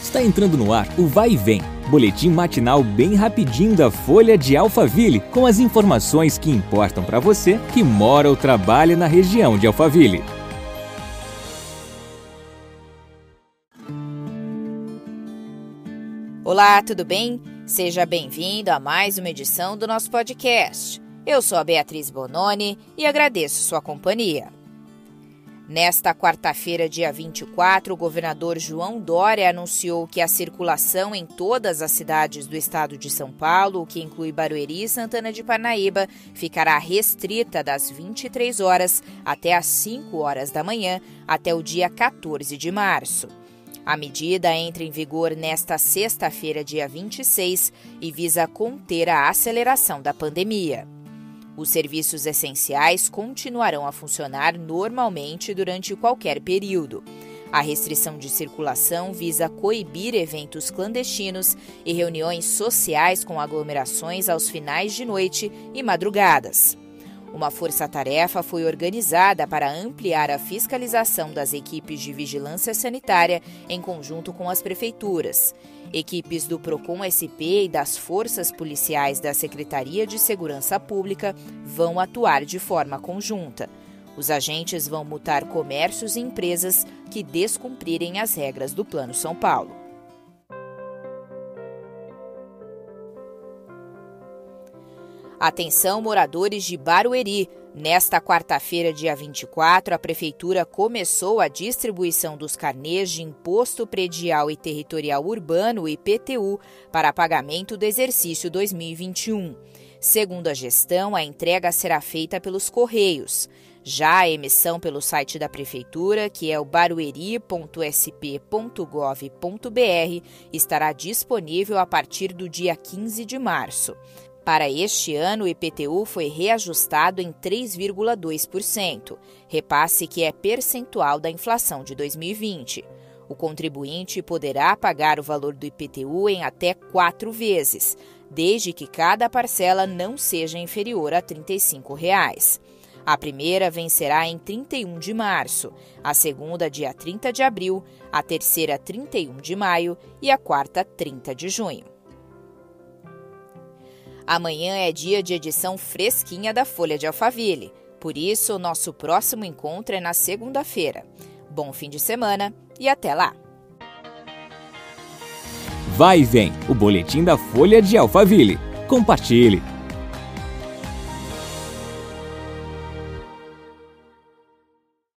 Está entrando no ar o Vai e Vem, boletim matinal bem rapidinho da Folha de Alphaville, com as informações que importam para você que mora ou trabalha na região de Alphaville. Olá, tudo bem? Seja bem-vindo a mais uma edição do nosso podcast. Eu sou a Beatriz Bononi e agradeço sua companhia. Nesta quarta-feira, dia 24, o governador João Dória anunciou que a circulação em todas as cidades do estado de São Paulo, que inclui Barueri e Santana de Parnaíba, ficará restrita das 23 horas até as 5 horas da manhã, até o dia 14 de março. A medida entra em vigor nesta sexta-feira, dia 26, e visa conter a aceleração da pandemia. Os serviços essenciais continuarão a funcionar normalmente durante qualquer período. A restrição de circulação visa coibir eventos clandestinos e reuniões sociais com aglomerações aos finais de noite e madrugadas. Uma força-tarefa foi organizada para ampliar a fiscalização das equipes de vigilância sanitária em conjunto com as prefeituras. Equipes do Procon SP e das forças policiais da Secretaria de Segurança Pública vão atuar de forma conjunta. Os agentes vão multar comércios e empresas que descumprirem as regras do Plano São Paulo. Atenção, moradores de Barueri. Nesta quarta-feira, dia 24, a Prefeitura começou a distribuição dos carnês de Imposto Predial e Territorial Urbano, IPTU, para pagamento do exercício 2021. Segundo a gestão, a entrega será feita pelos Correios. Já a emissão pelo site da Prefeitura, que é o barueri.sp.gov.br, estará disponível a partir do dia 15 de março. Para este ano, o IPTU foi reajustado em 3,2%, repasse que é percentual da inflação de 2020. O contribuinte poderá pagar o valor do IPTU em até quatro vezes, desde que cada parcela não seja inferior a 35 reais. A primeira vencerá em 31 de março, a segunda, dia 30 de abril, a terceira, 31 de maio e a quarta, 30 de junho. Amanhã é dia de edição fresquinha da Folha de Alphaville. Por isso, nosso próximo encontro é na segunda-feira. Bom fim de semana e até lá! Vai e vem o boletim da Folha de Alphaville. Compartilhe!